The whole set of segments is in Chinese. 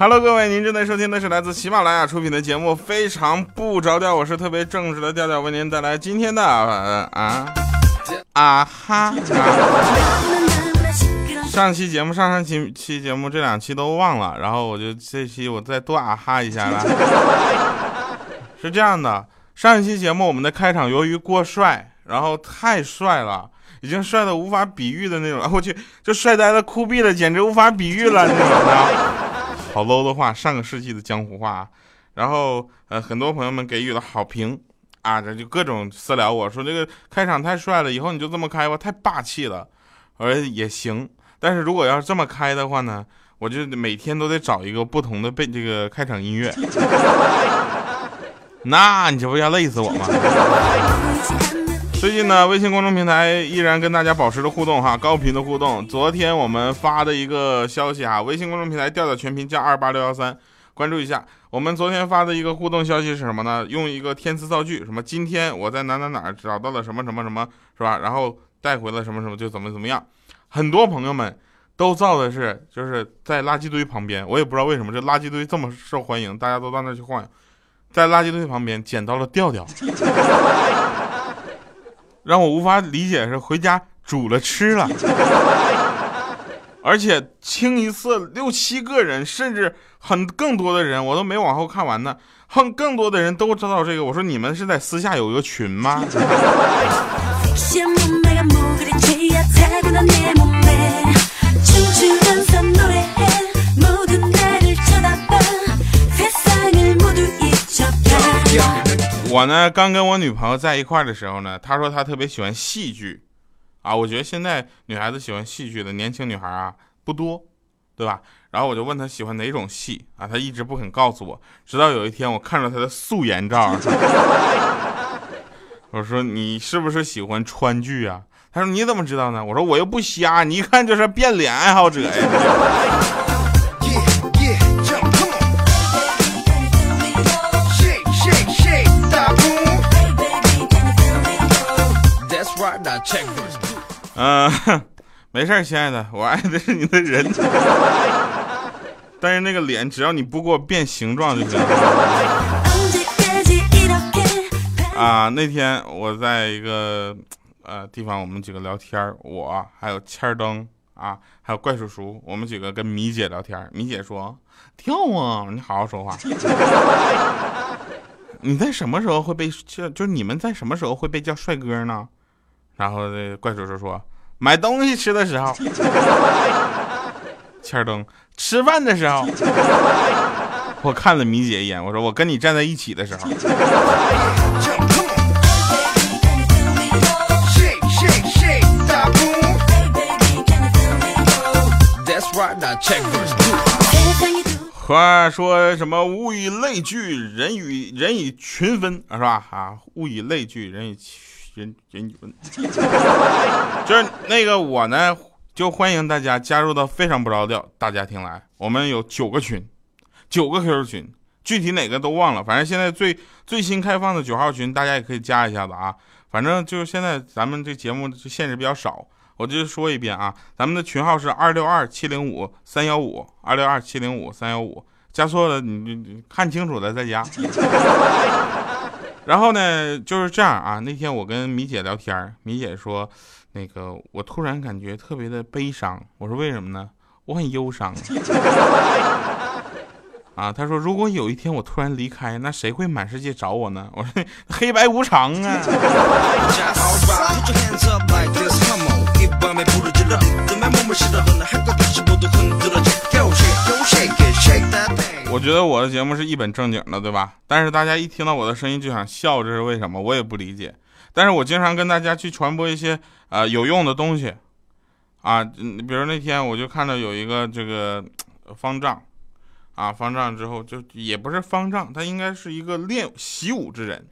Hello，各位，您正在收听的是来自喜马拉雅出品的节目《非常不着调》，我是特别正直的调调，为您带来今天的、啊啊哈。上期节目、上上期期节目这两期都忘了，然后我就这期我再多啊哈一下了。是这样的，上一期节目我们的开场由于过帅，然后太帅了，已经帅的无法比喻的那种，我去，就帅呆了、酷毙了，简直无法比喻了那种的。好 low 的话，上个世纪的江湖话。然后呃，很多朋友们给予了好评啊，这就各种私聊我说这个开场太帅了，以后你就这么开吧，太霸气了。我说也行，但是如果要是这么开的话呢，我就每天都得找一个不同的背这个开场音乐。那你这不要累死我吗？最近呢，微信公众平台依然跟大家保持着互动哈，高频的互动。昨天我们发的一个消息哈，微信公众平台调调全拼加二八六幺三，关注一下。我们昨天发的一个互动消息是什么呢？用一个天词造句，什么今天我在哪哪哪找到了什么什么什么，是吧？然后带回了什么什么就怎么怎么样。很多朋友们都造的是就是在垃圾堆旁边，我也不知道为什么这垃圾堆这么受欢迎，大家都到那去晃悠。在垃圾堆旁边捡到了调调。让我无法理解是回家煮了吃了，而且清一色六七个人，甚至很更多的人，我都没往后看完呢。哼，更多的人都知道这个。我说你们是在私下有一个群吗？我呢，刚跟我女朋友在一块的时候呢，她说她特别喜欢戏剧，啊，我觉得现在女孩子喜欢戏剧的年轻女孩啊不多，对吧？然后我就问她喜欢哪种戏啊，她一直不肯告诉我，直到有一天我看着她的素颜照，我说你是不是喜欢川剧啊？她说你怎么知道呢？我说我又不瞎，你一看就是变脸爱好者呀。嗯，没事亲爱的，我爱的是你的人，但是那个脸，只要你不给我变形状就行。啊，那天我在一个呃地方，我们几个聊天，我还有千灯啊，还有怪叔叔，我们几个跟米姐聊天。米姐说：“跳啊，你好好说话。你在什么时候会被叫？就你们在什么时候会被叫帅哥呢？”然后这怪叔叔说：“买东西吃的时候，千灯吃饭的时候，我看了米姐一眼，我说我跟你站在一起的时候。”话说什么物以类聚，人与人以群分，是吧？啊，物以类聚，人以群。人人分，就是那个我呢，就欢迎大家加入到非常不着调大家庭来。我们有九个群，九个 QQ 群，具体哪个都忘了。反正现在最最新开放的九号群，大家也可以加一下子啊。反正就是现在咱们这节目限制比较少，我就说一遍啊，咱们的群号是二六二七零五三幺五二六二七零五三幺五，加错了你你看清楚了再加。然后呢，就是这样啊。那天我跟米姐聊天，米姐说，那个我突然感觉特别的悲伤。我说为什么呢？我很忧伤。啊，她说如果有一天我突然离开，那谁会满世界找我呢？我说黑白无常啊。我觉得我的节目是一本正经的，对吧？但是大家一听到我的声音就想笑，这是为什么？我也不理解。但是我经常跟大家去传播一些呃有用的东西，啊，比如那天我就看到有一个这个方丈，啊，方丈之后就也不是方丈，他应该是一个练习武之人，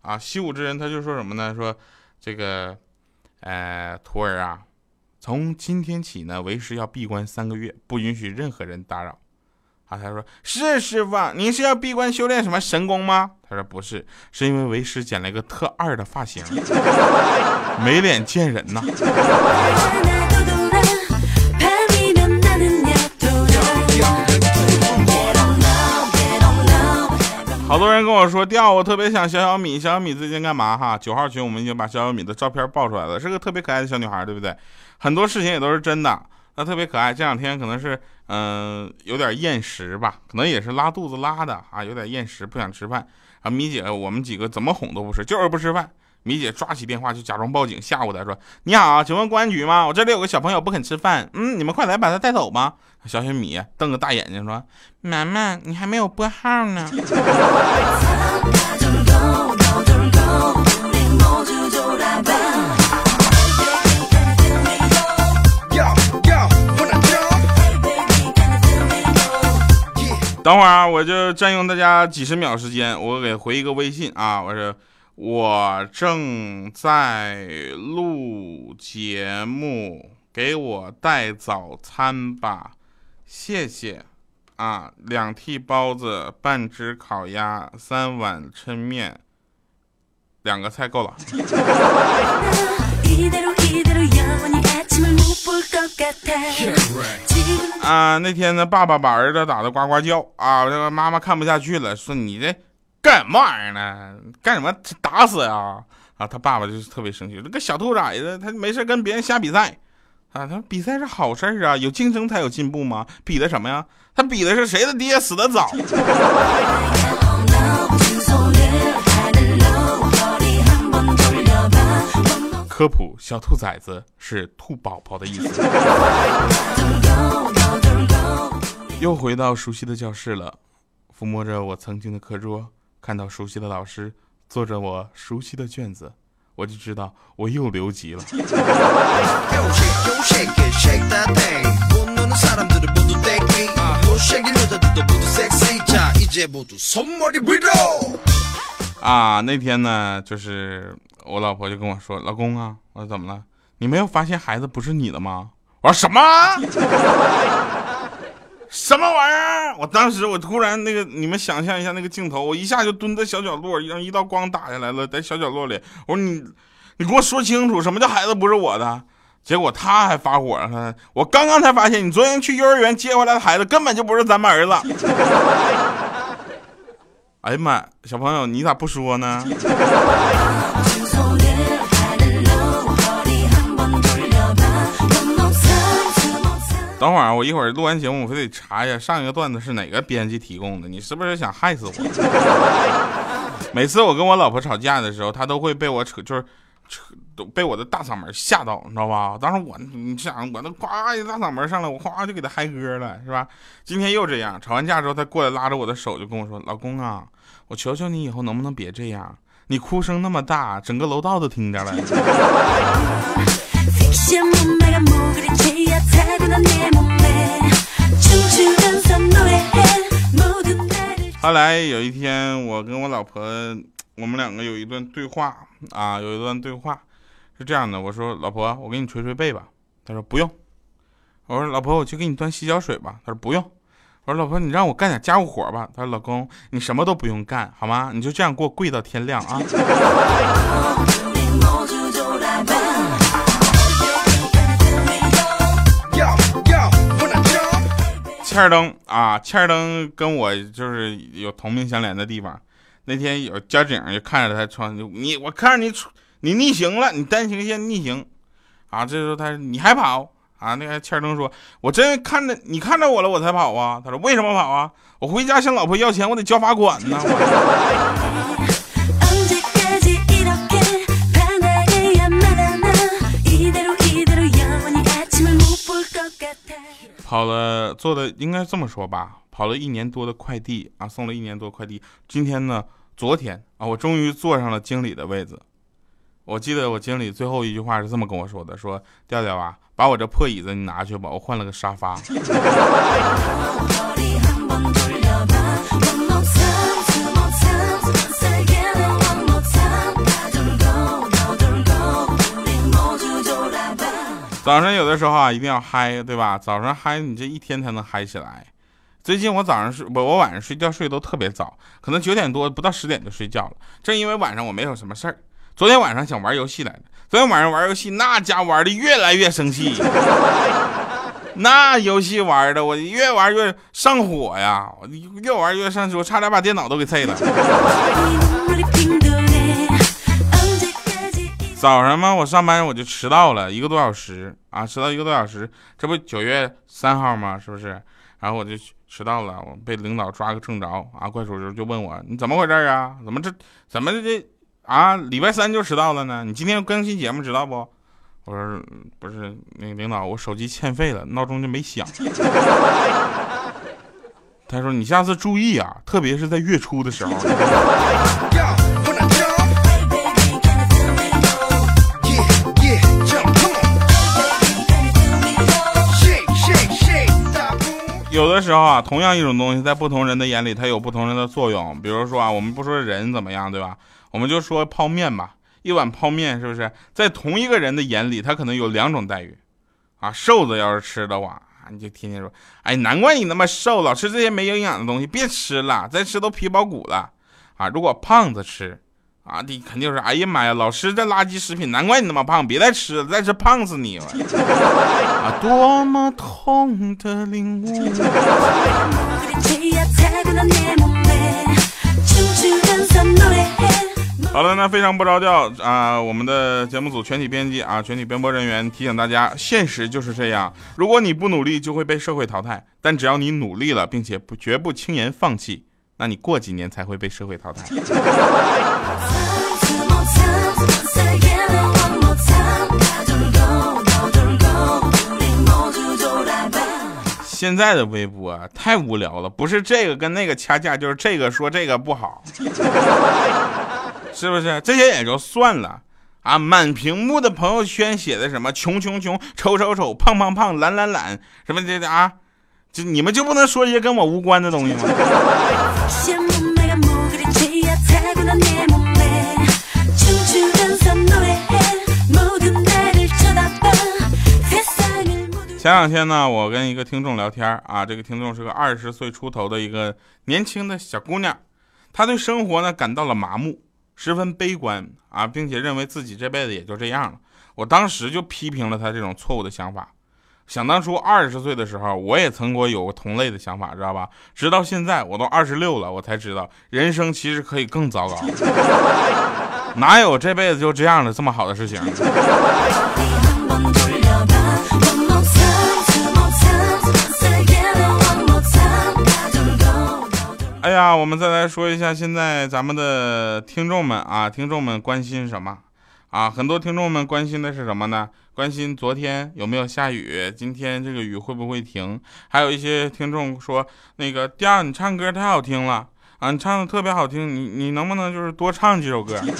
啊，习武之人他就说什么呢？说这个，呃，徒儿啊，从今天起呢，为师要闭关三个月，不允许任何人打扰。啊！他说：“是师傅，您是要闭关修炼什么神功吗？”他说：“不是，是因为为师剪了一个特二的发型，没脸见人呐。”好多人跟我说掉，我特别想小小米。小小米最近干嘛？哈，九号群我们已经把小小米的照片爆出来了，是个特别可爱的小女孩，对不对？很多事情也都是真的。那特别可爱。这两天可能是嗯有点厌食吧，可能也是拉肚子拉的啊，有点厌食，不想吃饭啊。米姐，我们几个怎么哄都不吃，就是不吃饭。米姐抓起电话就假装报警吓唬他，说：“你好，请问公安局吗？我这里有个小朋友不肯吃饭，嗯，你们快来把他带走吧。”小雪米瞪个大眼睛说：“ 妈妈，你还没有拨号呢。”等会儿啊，我就占用大家几十秒时间，我给回一个微信啊，我说。我正在录节目，给我带早餐吧，谢谢。啊，两屉包子，半只烤鸭，三碗抻面，两个菜够了。啊，那天呢，爸爸把儿子打的呱呱叫啊，这个妈妈看不下去了，说你这。干什么玩意儿呢？干什么打死呀？啊，他爸爸就是特别生气，这个小兔崽子，他没事跟别人瞎比赛啊。他说比赛是好事啊，有竞争才有进步吗？比的什么呀？他比的是谁的爹死的早。科普：小兔崽子是兔宝宝的意思。又回到熟悉的教室了，抚摸着我曾经的课桌。看到熟悉的老师做着我熟悉的卷子，我就知道我又留级了。啊，那天呢，就是我老婆就跟我说：“老公啊，我说怎么了？你没有发现孩子不是你的吗？”我说：“什么？” 什么玩意儿？我当时我突然那个，你们想象一下那个镜头，我一下就蹲在小角落，让一道光打下来了，在小角落里。我说你，你给我说清楚，什么叫孩子不是我的？结果他还发火了，我刚刚才发现，你昨天去幼儿园接回来的孩子根本就不是咱们儿子。哎呀妈，小朋友你咋不说呢？等会儿，我一会儿录完节目，我非得查一下上一个段子是哪个编辑提供的。你是不是想害死我？每次我跟我老婆吵架的时候，她都会被我扯，就是扯，都被我的大嗓门吓到，你知道吧？当时我，你想，我都夸一大嗓门上来，我哗就给她嗨歌了，是吧？今天又这样，吵完架之后，她过来拉着我的手就跟我说：“老公啊，我求求你以后能不能别这样？你哭声那么大，整个楼道都听着了。” 后来有一天，我跟我老婆，我们两个有一段对话啊，有一段对话是这样的：我说老婆，我给你捶捶背吧。她说不用。我说老婆，我去给你端洗脚水吧。她说不用。我说老婆，你让我干点家务活吧。她说老公，你什么都不用干，好吗？你就这样给我跪到天亮啊。欠儿登啊，欠儿登跟我就是有同命相连的地方。那天有交警就看着他穿，你我看着你你逆行了，你单行线逆行啊。这时候他你还跑啊？那个欠儿登说：“我真看着你看着我了，我才跑啊。”他说：“为什么跑啊？我回家向老婆要钱，我得交罚款呢。”跑了做的应该这么说吧，跑了一年多的快递啊，送了一年多快递。今天呢，昨天啊，我终于坐上了经理的位子。我记得我经理最后一句话是这么跟我说的：“说调调啊，把我这破椅子你拿去吧，我换了个沙发。”早上有的时候啊，一定要嗨，对吧？早上嗨，你这一天才能嗨起来。最近我早上睡，我我晚上睡觉睡都特别早，可能九点多不到十点就睡觉了。正因为晚上我没有什么事儿，昨天晚上想玩游戏来着。昨天晚上玩游戏，那家玩的越来越生气。那游戏玩的，我越玩越上火呀！我越玩越上火，我差点把电脑都给碎了。早上嘛，我上班我就迟到了一个多小时啊，迟到一个多小时。这不九月三号吗？是不是？然后我就迟到了，我被领导抓个正着啊！怪叔叔就问我你怎么回事啊？怎么这怎么这啊？礼拜三就迟到了呢？你今天更新节目知道不？我说不是那领导，我手机欠费了，闹钟就没响。他说你下次注意啊，特别是在月初的时候。有的时候啊，同样一种东西，在不同人的眼里，它有不同人的作用。比如说啊，我们不说人怎么样，对吧？我们就说泡面吧。一碗泡面是不是在同一个人的眼里，他可能有两种待遇，啊，瘦子要是吃的话，你就天天说，哎，难怪你那么瘦，老吃这些没营养的东西，别吃了，再吃都皮包骨了，啊，如果胖子吃，啊，你肯定是，哎呀妈呀，老吃这垃圾食品，难怪你那么胖，别再吃了，再吃胖死你了，啊，多么痛的领悟。好了，那非常不着调啊！我们的节目组全体编辑啊，全体编播人员提醒大家，现实就是这样。如果你不努力，就会被社会淘汰；但只要你努力了，并且不绝不轻言放弃，那你过几年才会被社会淘汰。现在的微博太无聊了，不是这个跟那个掐架，就是这个说这个不好。是不是这些也就算了啊？满屏幕的朋友圈写的什么穷穷穷、丑丑丑、胖胖胖、懒懒懒，什么这啊？就你们就不能说一些跟我无关的东西吗？前两天呢，我跟一个听众聊天啊，这个听众是个二十岁出头的一个年轻的小姑娘，她对生活呢感到了麻木。十分悲观啊，并且认为自己这辈子也就这样了。我当时就批评了他这种错误的想法。想当初二十岁的时候，我也曾过有过同类的想法，知道吧？直到现在，我都二十六了，我才知道人生其实可以更糟糕。哪有这辈子就这样的这么好的事情？哎呀，我们再来说一下现在咱们的听众们啊，听众们关心什么啊？很多听众们关心的是什么呢？关心昨天有没有下雨，今天这个雨会不会停？还有一些听众说，那个第二你唱歌太好听了啊，你唱的特别好听，你你能不能就是多唱几首歌？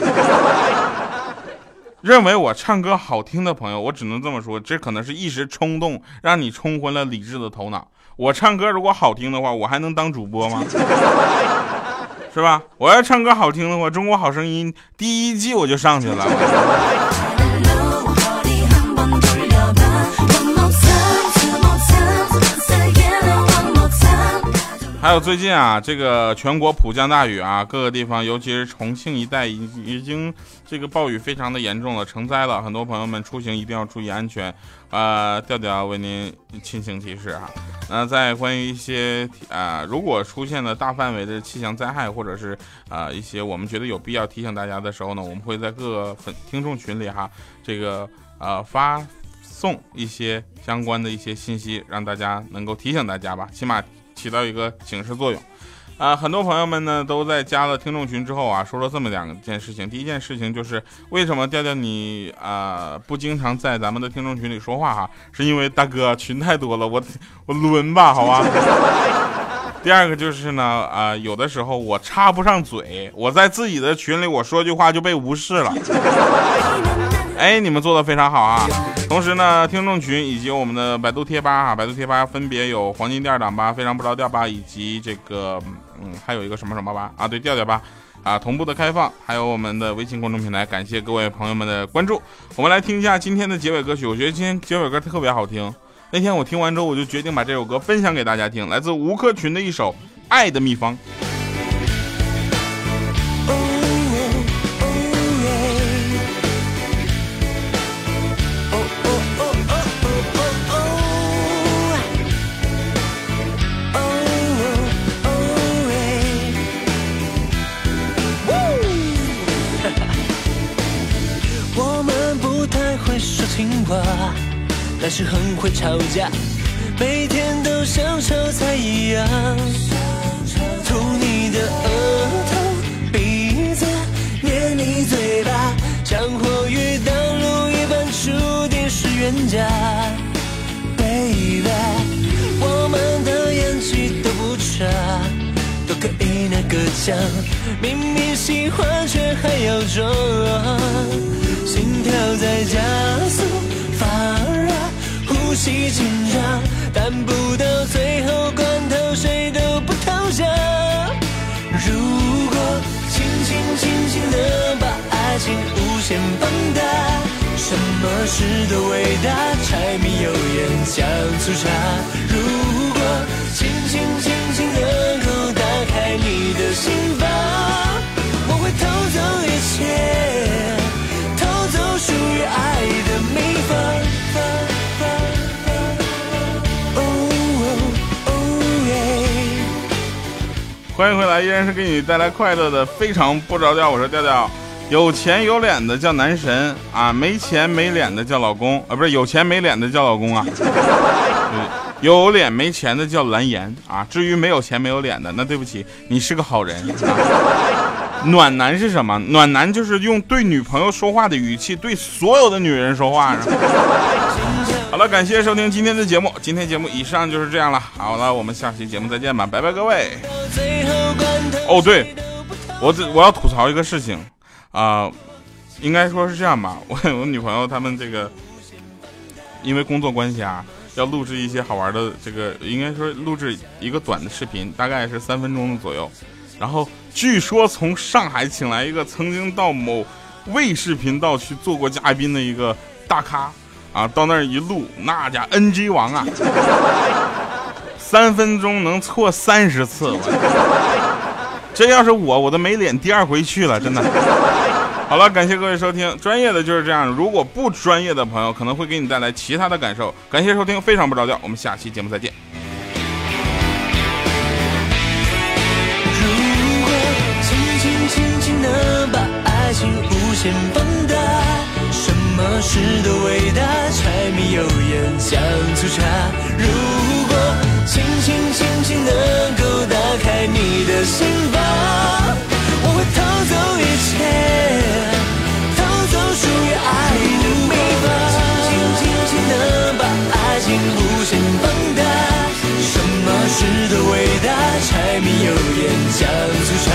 认为我唱歌好听的朋友，我只能这么说，这可能是一时冲动，让你冲昏了理智的头脑。我唱歌如果好听的话，我还能当主播吗？是吧？我要唱歌好听的话，《中国好声音》第一季我就上去了。还有最近啊，这个全国普降大雨啊，各个地方，尤其是重庆一带，已已经这个暴雨非常的严重了，成灾了。很多朋友们出行一定要注意安全。啊，调调为您亲情提示哈。那在关于一些啊，如果出现了大范围的气象灾害，或者是啊一些我们觉得有必要提醒大家的时候呢，我们会在各个粉听众群里哈，这个呃发送一些相关的一些信息，让大家能够提醒大家吧，起码。起到一个警示作用，啊，很多朋友们呢都在加了听众群之后啊，说了这么两件事情。第一件事情就是为什么调调你啊不经常在咱们的听众群里说话哈，是因为大哥群太多了，我我轮吧，好吧。第二个就是呢，啊，有的时候我插不上嘴，我在自己的群里我说句话就被无视了。哎，你们做的非常好啊！同时呢，听众群以及我们的百度贴吧啊，百度贴吧分别有黄金第二档吧、非常不着调吧，以及这个嗯，还有一个什么什么吧啊，对，调调吧啊，同步的开放，还有我们的微信公众平台，感谢各位朋友们的关注。我们来听一下今天的结尾歌曲，我觉得今天结尾歌特别好听。那天我听完之后，我就决定把这首歌分享给大家听，来自吴克群的一首《爱的秘方》。还是很会吵架，每天都像炒菜一样。涂你的额头、鼻子，捏你嘴巴，像火与刀路一般，注定是冤家。Baby，我们的演技都不差，都可以那个奖。明明喜欢却还要装，心跳在加速，呼吸紧张，但不到最后关头谁都不投降。如果轻轻轻轻地把爱情无限放大，什么事都伟大，柴米油盐酱醋茶。如果轻轻轻轻能够打开你的心房，我会偷走一切，偷走属于爱的秘。欢迎回来，依然是给你带来快乐的，非常不着调。我说调调，有钱有脸的叫男神啊，没钱没脸的叫老公啊，不是有钱没脸的叫老公啊。有脸没钱的叫蓝颜啊，至于没有钱没有脸的，那对不起，你是个好人。啊、暖男是什么？暖男就是用对女朋友说话的语气对所有的女人说话。好了，感谢收听今天的节目，今天节目以上就是这样了。好了，我们下期节目再见吧，拜拜各位。哦，对，我这我要吐槽一个事情啊、呃，应该说是这样吧，我我女朋友他们这个因为工作关系啊。要录制一些好玩的，这个应该说录制一个短的视频，大概是三分钟左右。然后据说从上海请来一个曾经到某卫视频道去做过嘉宾的一个大咖啊，到那儿一录，那家 NG 王啊，三分钟能错三十次，这要是我，我都没脸第二回去了，真的。好了，感谢各位收听。专业的就是这样，如果不专业的朋友可能会给你带来其他的感受。感谢收听，非常不着调，我们下期节目再见。如果轻轻轻轻地把爱情无限放大，什么事都伟大，柴米油姜醋茶，如果轻轻轻轻能够打开你的心房，我会偷走一切，偷走属于爱的秘方。轻轻轻轻能把爱情无限放大，什么事都伟大，柴米油盐酱醋茶。